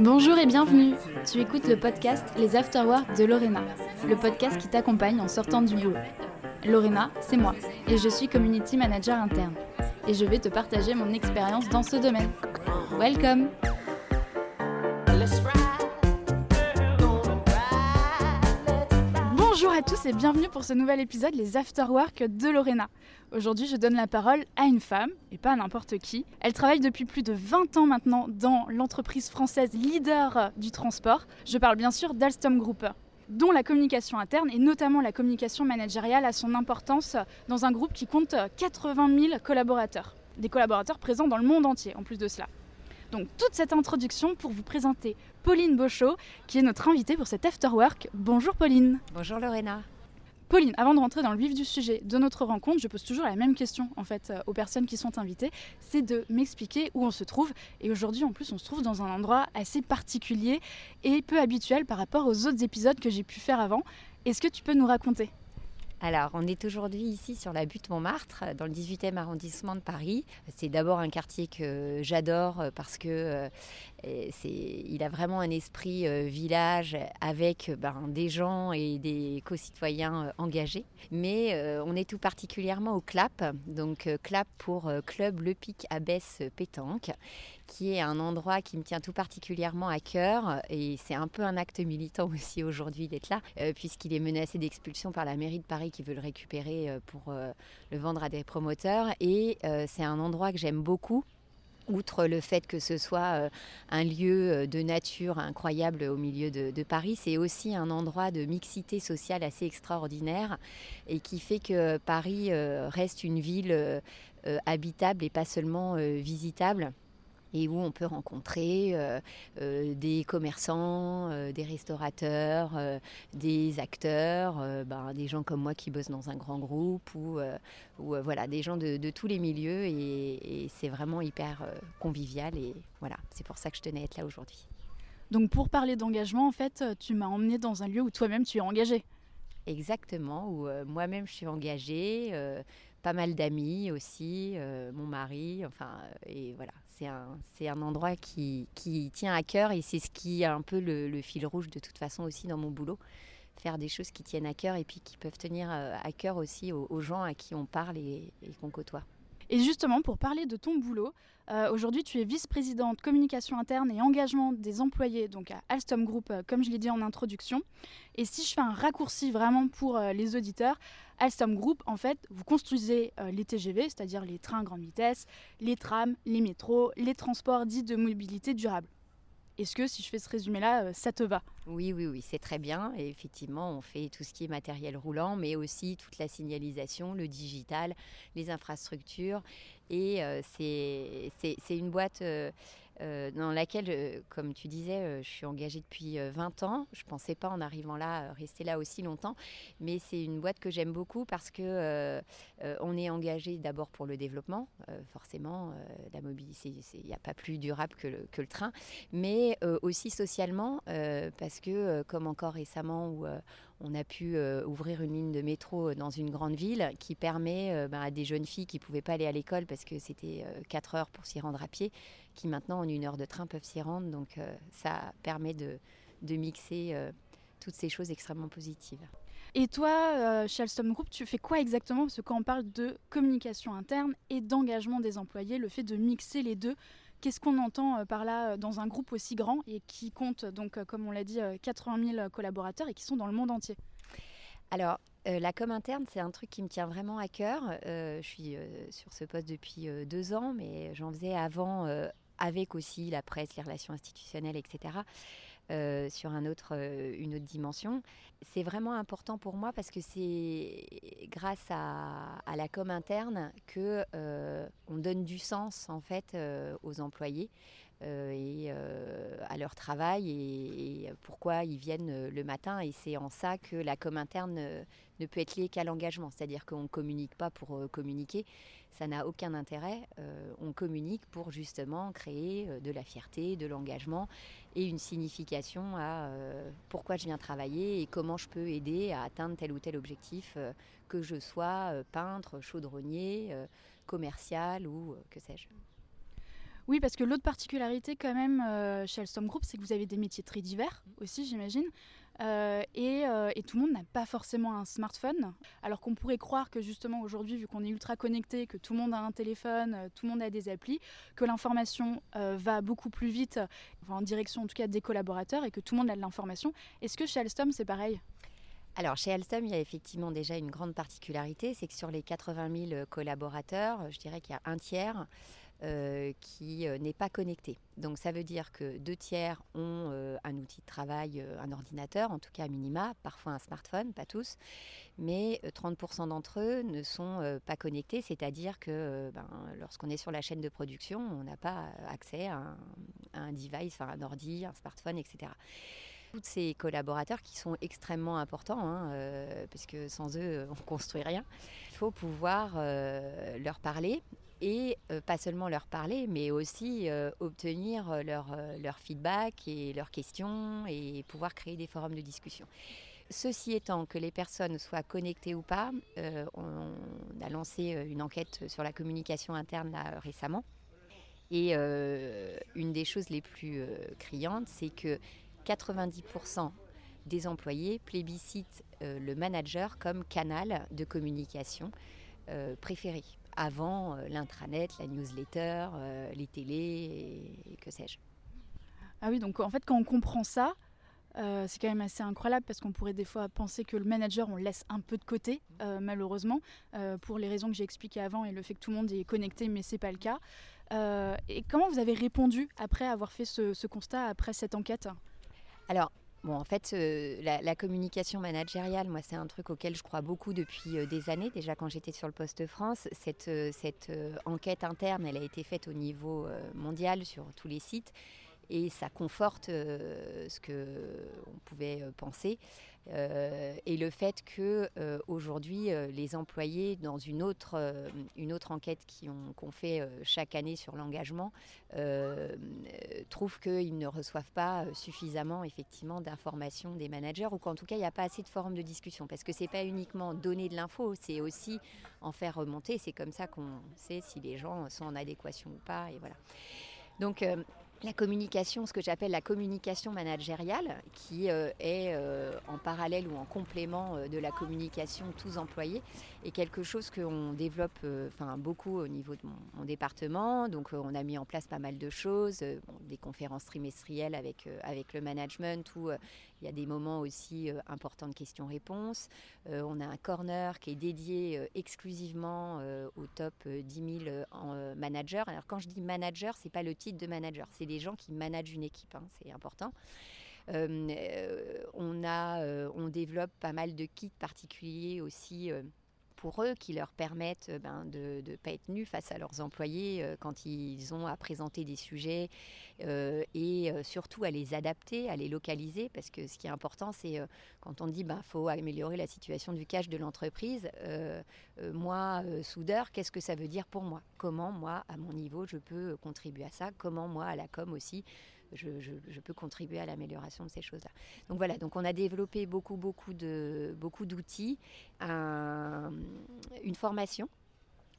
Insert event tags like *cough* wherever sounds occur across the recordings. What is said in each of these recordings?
Bonjour et bienvenue. Tu écoutes le podcast Les Afterwork de Lorena, le podcast qui t'accompagne en sortant du boulot. Lorena, c'est moi, et je suis community manager interne. Et je vais te partager mon expérience dans ce domaine. Welcome Bonjour à tous et bienvenue pour ce nouvel épisode Les Afterwork de Lorena. Aujourd'hui, je donne la parole à une femme, et pas à n'importe qui. Elle travaille depuis plus de 20 ans maintenant dans l'entreprise française leader du transport. Je parle bien sûr d'Alstom Group dont la communication interne et notamment la communication managériale a son importance dans un groupe qui compte 80 000 collaborateurs. Des collaborateurs présents dans le monde entier en plus de cela. Donc toute cette introduction pour vous présenter Pauline Bochot, qui est notre invitée pour cet Afterwork. Bonjour Pauline. Bonjour Lorena. Pauline, avant de rentrer dans le vif du sujet de notre rencontre, je pose toujours la même question en fait euh, aux personnes qui sont invitées, c'est de m'expliquer où on se trouve. Et aujourd'hui, en plus, on se trouve dans un endroit assez particulier et peu habituel par rapport aux autres épisodes que j'ai pu faire avant. Est-ce que tu peux nous raconter? Alors, on est aujourd'hui ici sur la butte Montmartre, dans le 18e arrondissement de Paris. C'est d'abord un quartier que j'adore euh, parce que euh, il a vraiment un esprit euh, village avec ben, des gens et des co-citoyens engagés. Mais on est tout particulièrement au CLAP, donc CLAP pour Club Le Pic Abbesse Pétanque, qui est un endroit qui me tient tout particulièrement à cœur. Et c'est un peu un acte militant *laughs* aussi aujourd'hui d'être là, euh, puisqu'il est menacé d'expulsion par la mairie de Paris qui veut le récupérer euh, pour euh, le vendre à des promoteurs. Et c'est un endroit que j'aime beaucoup outre le fait que ce soit un lieu de nature incroyable au milieu de, de Paris, c'est aussi un endroit de mixité sociale assez extraordinaire et qui fait que Paris reste une ville habitable et pas seulement visitable et où on peut rencontrer euh, euh, des commerçants, euh, des restaurateurs, des acteurs, ben, des gens comme moi qui bossent dans un grand groupe ou, ou voilà des gens de, tous les milieux et, et c'est vraiment hyper convivial et voilà c'est pour ça que je tenais à être là aujourd'hui. Donc pour parler d'engagement en fait tu m'as emmené dans un lieu où toi-même tu es engagé. Exactement où moi-même je suis engagée pas mal d'amis aussi, mon mari, enfin, et voilà, c'est un, endroit qui, tient à cœur et c'est ce qui est un peu le, fil rouge de toute façon aussi dans mon boulot. Faire des choses qui tiennent à cœur et puis qui peuvent tenir euh, à cœur aussi aux, gens à qui on parle et, qu'on côtoie. Et justement, pour parler de ton boulot, euh, aujourd'hui tu es vice-présidente communication interne et engagement des employés donc à Alstom Group, euh, comme je l'ai dit en introduction. Et si je fais un raccourci vraiment pour les auditeurs, Alstom Group, en fait, vous construisez euh, les TGV, c'est-à-dire les trains à grande vitesse, les trams, les métros, les transports dits de mobilité durable. Est-ce que si je fais ce résumé-là, euh, ça te va? Oui, oui, oui, c'est très bien. Et effectivement, on fait tout ce qui est matériel roulant, mais aussi toute la signalisation, le digital, les infrastructures. Et euh, c'est une boîte euh, dans laquelle, euh, comme tu disais, euh, je suis engagée depuis 20 ans. Je ne pensais pas en arrivant là rester là aussi longtemps, mais c'est une boîte que j'aime beaucoup parce que on est engagé d'abord pour le développement, forcément, la mobilité, il n'y a pas plus durable que le, train, mais aussi socialement parce que, comme encore récemment où on a pu euh, ouvrir une ligne de métro dans une grande ville qui permet euh, ben, à des jeunes filles qui ne pouvaient pas aller à l'école parce que c'était 4 euh, heures pour s'y rendre à pied, qui maintenant en une heure de train peuvent s'y rendre. Donc ça permet de, mixer toutes ces choses extrêmement positives. Et toi, chez Alstom Group, tu fais quoi exactement? Parce que quand on parle de communication interne et d'engagement des employés, le fait de mixer les deux, Qu'est-ce qu'on entend euh, par là euh, dans un groupe aussi grand et qui compte, donc, euh, comme on l'a dit, 80 000 collaborateurs et qui sont dans le monde entier? Alors, la com interne, c'est un truc qui me tient vraiment à cœur. je suis sur ce poste depuis deux ans, mais j'en faisais avant avec aussi la presse, les relations institutionnelles, etc. sur un autre, une autre dimension. C'est vraiment important pour moi parce que c'est grâce à, à, la com interne que on donne du sens en fait aux employés. Euh, et euh, à leur travail et, pourquoi ils viennent euh, le matin. Et c'est en ça que la com interne ne peut être liée qu'à l'engagement. C'est-à-dire qu'on ne communique pas pour communiquer, ça n'a aucun intérêt. on communique pour justement créer de la fierté, de l'engagement et une signification à pourquoi je viens travailler et comment je peux aider à atteindre tel ou tel objectif, que je sois peintre, chaudronnier, commercial ou que sais-je. Oui, parce que l'autre particularité quand même euh, chez Alstom Group, c'est que vous avez des métiers très divers aussi, j'imagine. Euh, et, euh, et, tout le monde n'a pas forcément un smartphone. Alors qu'on pourrait croire que justement aujourd'hui, vu qu'on est ultra connecté, que tout le monde a un téléphone, tout le monde a des applis, que l'information va beaucoup plus vite, en direction en tout cas des collaborateurs, et que tout le monde a de l'information. Est-ce que chez Alstom c'est pareil? Alors chez Alstom, il y a effectivement déjà une grande particularité, c'est que sur les 80 000 collaborateurs, je dirais qu'il y a un tiers euh, qui euh, n'est pas connecté. Donc ça veut dire que deux tiers ont euh, un outil de travail, un ordinateur, en tout cas minima, parfois un smartphone, pas tous, mais 30% d'entre eux ne sont pas connectés, c'est-à-dire que ben, lorsqu'on est sur la chaîne de production, on n'a pas accès à un, device, enfin un ordi, un smartphone, etc tous ces collaborateurs qui sont extrêmement importants, hein, parce sans eux, on ne construit rien. Il faut pouvoir leur parler et euh, pas seulement leur parler, mais aussi euh, obtenir euh, leur, leur, feedback et leurs questions et pouvoir créer des forums de discussion. Ceci étant, que les personnes soient connectées ou pas, on, a lancé une enquête sur la communication interne récemment. Et une des choses les plus criantes, c'est que 90% des employés plébiscitent le manager comme canal de communication préféré avant euh, l'intranet, la newsletter, euh, les télés et, que sais-je. Ah oui, donc en fait quand on comprend ça, euh, c'est quand même assez incroyable parce qu'on pourrait des fois penser que le manager, on le laisse un peu de côté, malheureusement, pour les raisons que j'ai expliquées avant et le fait que tout le monde est connecté, mais c'est pas le cas. et comment vous avez répondu après avoir fait ce, ce constat, après cette enquête? Alors, Bon, en fait, euh, la, communication managériale, moi, c'est un truc auquel je crois beaucoup depuis euh, des années. Déjà, quand j'étais sur le Poste France, cette, euh, cette enquête interne, elle a été faite au niveau mondial sur tous les sites et ça conforte euh, ce que on pouvait euh, penser. Euh, et le fait que aujourd'hui les employés dans une autre une autre enquête qu'on fait chaque année sur l'engagement trouvent qu'ils ne reçoivent pas suffisamment effectivement d'informations des managers ou qu'en tout cas il n'y a pas assez de forums de discussion. Parce que c'est pas uniquement donner de l'info c'est aussi en faire remonter. C'est comme ça qu'on sait si les gens sont en adéquation ou pas et voilà. Donc la communication, ce que j'appelle la communication managériale, qui euh, est euh, en parallèle ou en complément euh, de la communication tous employés, est quelque chose qu'on développe enfin, beaucoup au niveau de mon, département. Donc on a mis en place pas mal de choses, des conférences trimestrielles avec, avec le management où il y a des moments aussi importants de questions-réponses. on a un corner qui est dédié exclusivement au top 10 000 managers. Alors quand je dis manager, c'est pas le titre de manager, c'est des gens qui managent une équipe, hein, c'est important. Euh, euh, on, a, euh, on développe pas mal de kits particuliers aussi pour eux qui leur permettent euh, ben, de ne pas être nus face à leurs employés euh, quand ils ont à présenter des sujets euh, et surtout à les adapter, à les localiser parce que ce qui est important c'est quand on dit ben, faut améliorer la situation du cash de l'entreprise, moi soudeur, qu'est-ce que ça veut dire pour moi? Comment moi à mon niveau je peux contribuer à ça? Comment moi à la com aussi? Je, peux contribuer à l'amélioration de ces choses-là. Donc voilà, donc on a développé beaucoup, beaucoup, de, beaucoup d'outils, une formation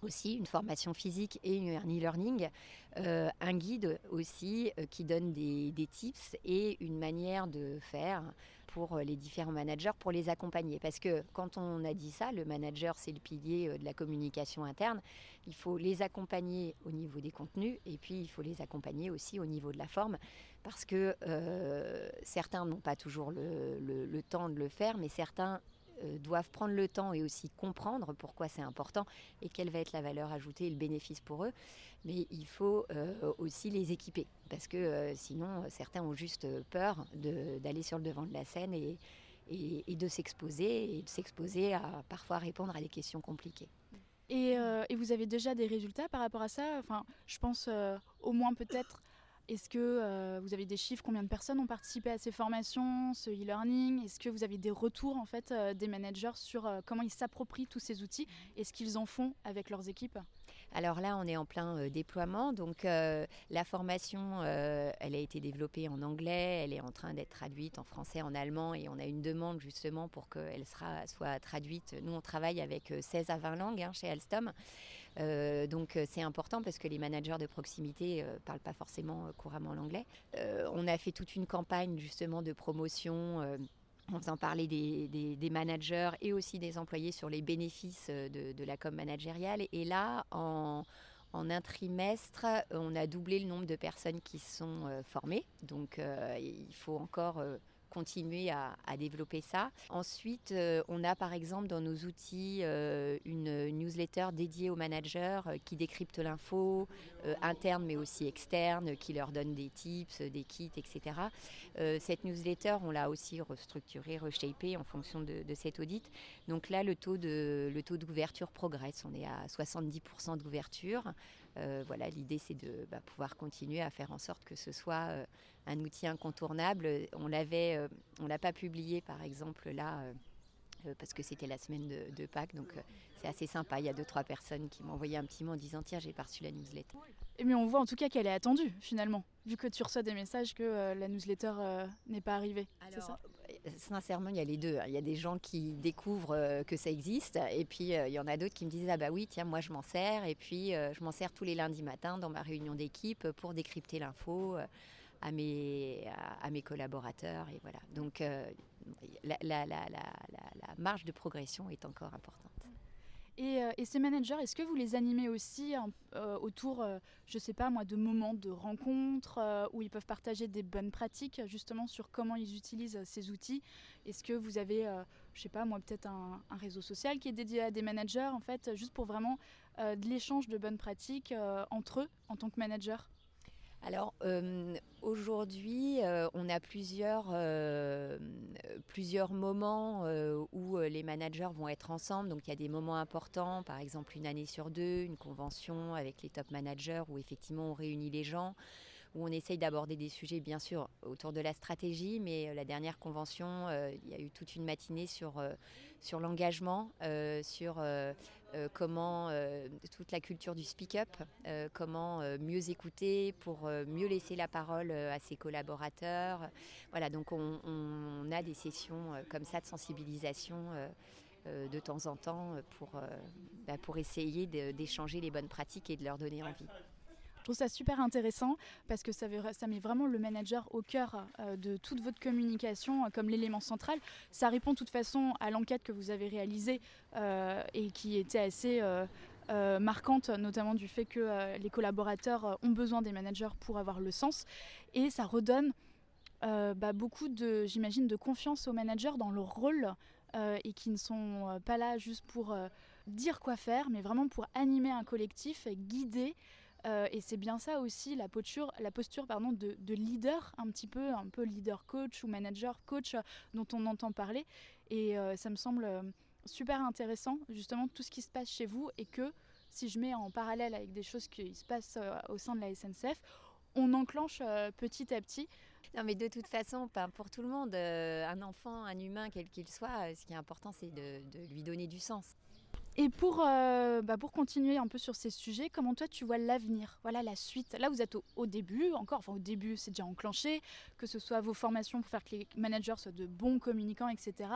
aussi une formation physique et un e-learning, euh, un guide aussi euh, qui donne des, tips et une manière de faire pour les différents managers, pour les accompagner. Parce que quand on a dit ça, le manager, c'est le pilier euh, de la communication interne, il faut les accompagner au niveau des contenus et puis il faut les accompagner aussi au niveau de la forme, parce que certains n'ont pas toujours le temps de le faire, mais certains euh, doivent prendre le temps et aussi comprendre pourquoi c'est important et quelle va être la valeur ajoutée et le bénéfice pour eux. Mais il faut euh, aussi les équiper parce que euh, sinon certains ont juste peur d'aller sur le devant de la scène et, de s'exposer et de s'exposer à parfois répondre à des questions compliquées. Et, et, vous avez déjà des résultats par rapport à ça? Enfin, je pense au moins peut-être est-ce que euh, vous avez des chiffres Combien de personnes ont participé à ces formations, ce e-learning? Est-ce que vous avez des retours en fait euh, des managers sur euh, comment ils s'approprient tous ces outils? Et ce qu'ils en font avec leurs équipes? Alors là, on est en plein déploiement. Donc la formation, elle a été développée en anglais, elle est en train d'être traduite en français, en allemand et on a une demande justement pour qu'elle soit traduite. Nous, on travaille avec 16 à 20 langues hein, chez Alstom. donc c'est important parce que les managers de proximité ne parlent pas forcément couramment l'anglais. on a fait toute une campagne justement de promotion en faisant parler des, managers et aussi des employés sur les bénéfices de, la com managériale. Et là, en, un trimestre, on a doublé le nombre de personnes qui sont formées. Donc il faut encore continuer à, développer ça. Ensuite, euh, on a par exemple dans nos outils euh, une newsletter dédiée aux managers euh, qui décrypte l'info, interne mais aussi externe, qui leur donne des tips, des kits, etc. cette newsletter, on l'a aussi restructurée, reshapée en fonction de, cet audit. Donc là, le taux, le taux d'ouverture progresse. On est à 70% d'ouverture. Voilà, l'idée c'est de bah, pouvoir continuer à faire en sorte que ce soit un outil incontournable. On l'avait, euh, on l'a pas publié par exemple là. Euh, euh, parce que c'était la semaine de, Pâques, donc c'est assez sympa. Il y a deux trois personnes qui m'ont envoyé un petit mot en disant tiens j'ai pas reçu la newsletter. Et mais on voit en tout cas qu'elle est attendue finalement, vu que tu reçois des messages que la newsletter n'est pas arrivée. c'est ça? Sincèrement, il y a les deux. Hein. Il y a des gens qui découvrent que ça existe, et puis il y en a d'autres qui me disent ah bah oui tiens moi je m'en sers, et puis je m'en sers tous les lundis matins dans ma réunion d'équipe pour décrypter l'info à mes, collaborateurs. Et voilà. Donc euh, la, marge de progression est encore importante. Et, euh, et, ces managers, est-ce que vous les animez aussi euh, autour, je ne sais pas moi, de moments de rencontres où ils peuvent partager des bonnes pratiques justement sur comment ils utilisent ces outils? Est-ce que vous avez, je sais pas moi, peut-être un, réseau social qui est dédié à des managers en fait, juste pour vraiment de l'échange de bonnes pratiques entre eux en tant que manager? Alors euh, aujourd'hui, euh, on a plusieurs, euh, plusieurs moments où les managers vont être ensemble. Donc il y a des moments importants, par exemple une année sur deux, une convention avec les top managers où effectivement on réunit les gens où on essaye d'aborder des sujets, bien sûr, autour de la stratégie, mais euh, la dernière convention, euh, il y a eu toute une matinée sur, euh, sur l'engagement, sur comment toute la culture du speak-up, comment mieux écouter pour mieux laisser la parole à ses collaborateurs. Voilà, donc on, a des sessions comme ça de sensibilisation. de temps en temps pour, bah, pour essayer d'échanger les bonnes pratiques et de leur donner envie. Je trouve ça super intéressant parce que ça, met vraiment le manager au cœur euh, de toute votre communication euh, comme l'élément central. Ça répond de toute façon à l'enquête que vous avez réalisée euh, et qui était assez marquante, notamment du fait que les collaborateurs ont besoin des managers pour avoir le sens. Et ça redonne bah, beaucoup de, j'imagine, de confiance aux managers dans leur rôle et qui ne sont pas là juste pour dire quoi faire, mais vraiment pour animer un collectif guider euh, et c'est bien ça aussi, la posture, la posture pardon, de, leader, un petit peu, un peu leader coach ou manager coach euh, dont on entend parler. Et euh, ça me semble super intéressant, justement, tout ce qui se passe chez vous et que si je mets en parallèle avec des choses qui se passent au sein de la SNCF, on enclenche petit à petit. Non, mais de toute façon, pour tout le monde, un enfant, un humain, quel qu'il soit, ce qui est important, c'est de lui donner du sens. Et pour, euh, bah pour continuer un peu sur ces sujets, comment toi tu vois l'avenir? Voilà la suite. Là, vous êtes au, début, encore, enfin au début, c'est déjà enclenché, que ce soit vos formations pour faire que les managers soient de bons communicants, etc.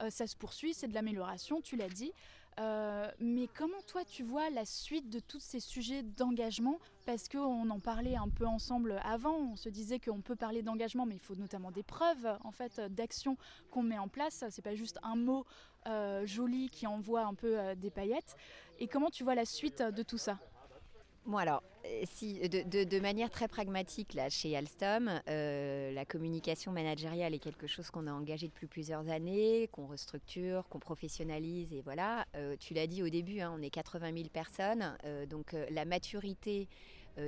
Euh, ça se poursuit, c'est de l'amélioration, tu l'as dit. Euh, mais comment toi tu vois la suite de tous ces sujets d'engagement? Parce qu'on en parlait un peu ensemble avant, on se disait qu'on peut parler d'engagement, mais il faut notamment des preuves en fait d'action qu'on met en place. C'est pas juste un mot euh, joli qui envoie un peu euh, des paillettes. Et comment tu vois la suite de tout ça? Bon alors, euh, si, de, manière très pragmatique, chez Alstom, euh, la communication managériale est quelque chose qu'on a engagé depuis plusieurs années, qu'on restructure, qu'on professionnalise, et voilà. Euh, tu l'as dit au début, hein, on est 80 000 personnes, donc la maturité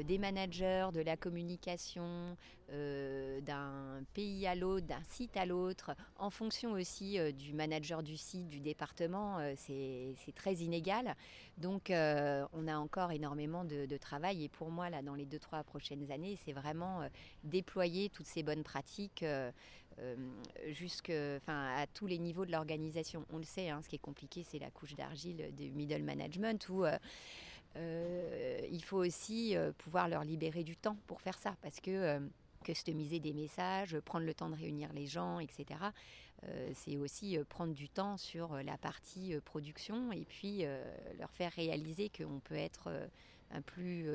des managers, de la communication, d'un pays à l'autre, d'un site à l'autre, en fonction aussi du manager du site, du département, c'est très inégal. Donc on a encore énormément de, travail. Et pour moi, là, dans les deux, trois prochaines années, c'est vraiment euh, déployer toutes ces bonnes pratiques euh, euh, jusque, à tous les niveaux de l'organisation. On le sait, hein, ce qui est compliqué, c'est la couche d'argile du middle management où il faut aussi pouvoir leur libérer du temps pour faire ça. Parce que customiser des messages, prendre le temps de réunir les gens, etc. c'est aussi prendre du temps sur la partie production et puis leur faire réaliser qu'on peut être plus,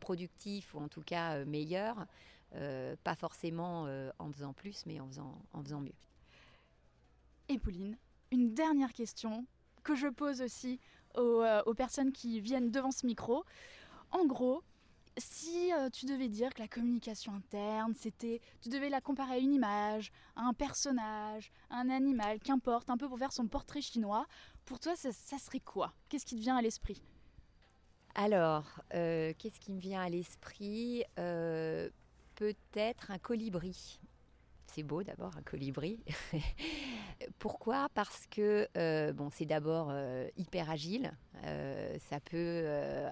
productif ou en tout cas meilleur, pas forcément en faisant plus, mais en faisant, en faisant mieux. Et Pauline, une dernière question que je pose aussi aux, euh, personnes qui viennent devant ce micro. En gros, si euh, tu devais dire que la communication interne, c'était, tu devais la comparer à une image, à un personnage, à un animal, qu'importe, un peu pour faire son portrait chinois, pour toi, ça, serait quoi? Qu'est-ce qui te vient à l'esprit? Alors, euh, qu'est-ce qui me vient à l'esprit? Peut-être un colibri c'est beau d'abord un colibri. *laughs* Pourquoi? Parce que euh, bon, c'est d'abord euh, hyper agile. Euh, ça peut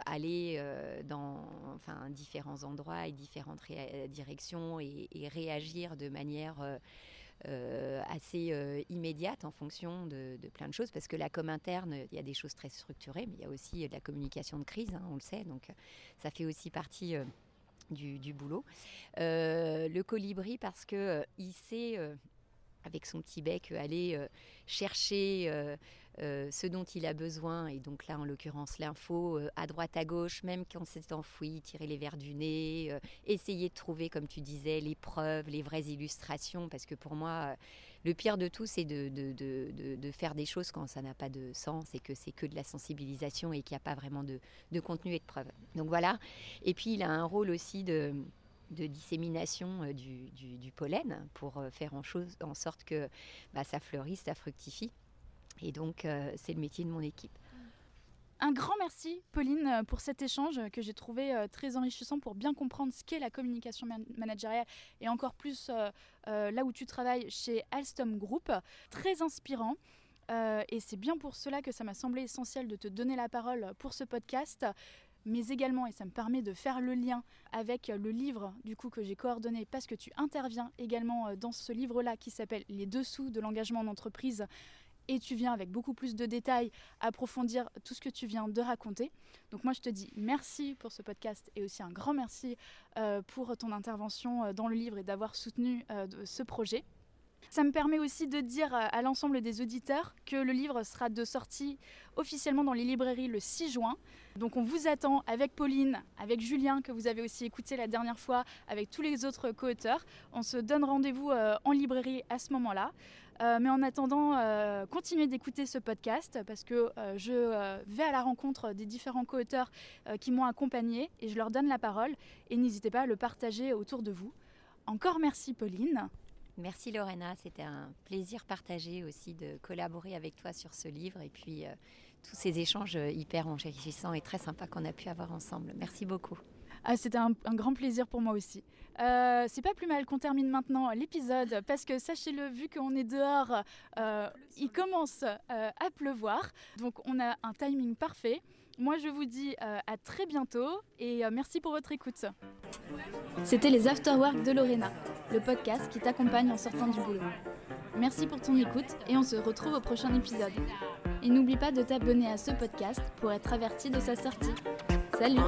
aller dans enfin, différents endroits et différentes directions et, réagir de manière assez immédiate en fonction de, plein de choses. Parce que la com interne, il y a des choses très structurées, mais il y a aussi de la communication de crise, hein, on le sait. Donc ça fait aussi partie du, boulot. Euh, le colibri parce que euh, il sait euh, avec son petit bec aller chercher ce dont il a besoin et donc là en l'occurrence l'info à droite à gauche même quand c'est enfoui tirer les verres du nez essayer de trouver comme tu disais les preuves les vraies illustrations parce que pour moi le pire de tout c'est de, faire des choses quand ça n'a pas de sens et que c'est que de la sensibilisation et qu'il n'y a pas vraiment de, contenu et de preuves donc voilà et puis il a un rôle aussi de dissémination euh, du, pollen pour euh, faire en sorte que bah, ça fleurisse, ça fructifie. Et donc, euh, c'est le métier de mon équipe. Un grand merci, Pauline, pour cet échange que j'ai trouvé très enrichissant pour bien comprendre ce qu'est la communication managériale et encore plus là où tu travailles chez Alstom Group. Très inspirant. et c'est bien pour cela que ça m'a semblé essentiel de te donner la parole pour ce podcast mais également, et ça me permet de faire le lien avec le livre du coup que j'ai coordonné parce que tu interviens également euh, dans ce livre-là qui s'appelle Les dessous de l'engagement en entreprise et tu viens avec beaucoup plus de détails approfondir tout ce que tu viens de raconter. Donc moi je te dis merci pour ce podcast et aussi un grand merci euh, pour ton intervention euh, dans le livre et d'avoir soutenu ce projet. Ça me permet aussi de dire à l'ensemble des auditeurs que le livre sera de sortie officiellement dans les librairies le 6 juin. Donc on vous attend avec Pauline, avec Julien que vous avez aussi écouté la dernière fois, avec tous les autres co-auteurs. On se donne rendez-vous euh, en librairie à ce moment-là. Euh, mais en attendant, euh, continuez d'écouter ce podcast parce que je vais à la rencontre des différents co-auteurs qui m'ont accompagné et je leur donne la parole. Et n'hésitez pas à le partager autour de vous. Encore merci Pauline. Merci Lorena, c'était un plaisir partagé aussi de collaborer avec toi sur ce livre et puis euh, tous ces échanges hyper enrichissants et très sympas qu'on a pu avoir ensemble. Merci beaucoup. Ah, c'était un, grand plaisir pour moi aussi. Euh, c'est pas plus mal qu'on termine maintenant l'épisode parce que sachez-le, vu qu'on est dehors, euh, il commence à pleuvoir. Donc on a un timing parfait. Moi je vous dis à très bientôt et merci pour votre écoute. C'était les Afterwork de Lorena le podcast qui t'accompagne en sortant du boulot. Merci pour ton écoute et on se retrouve au prochain épisode. Et n'oublie pas de t'abonner à ce podcast pour être averti de sa sortie. Salut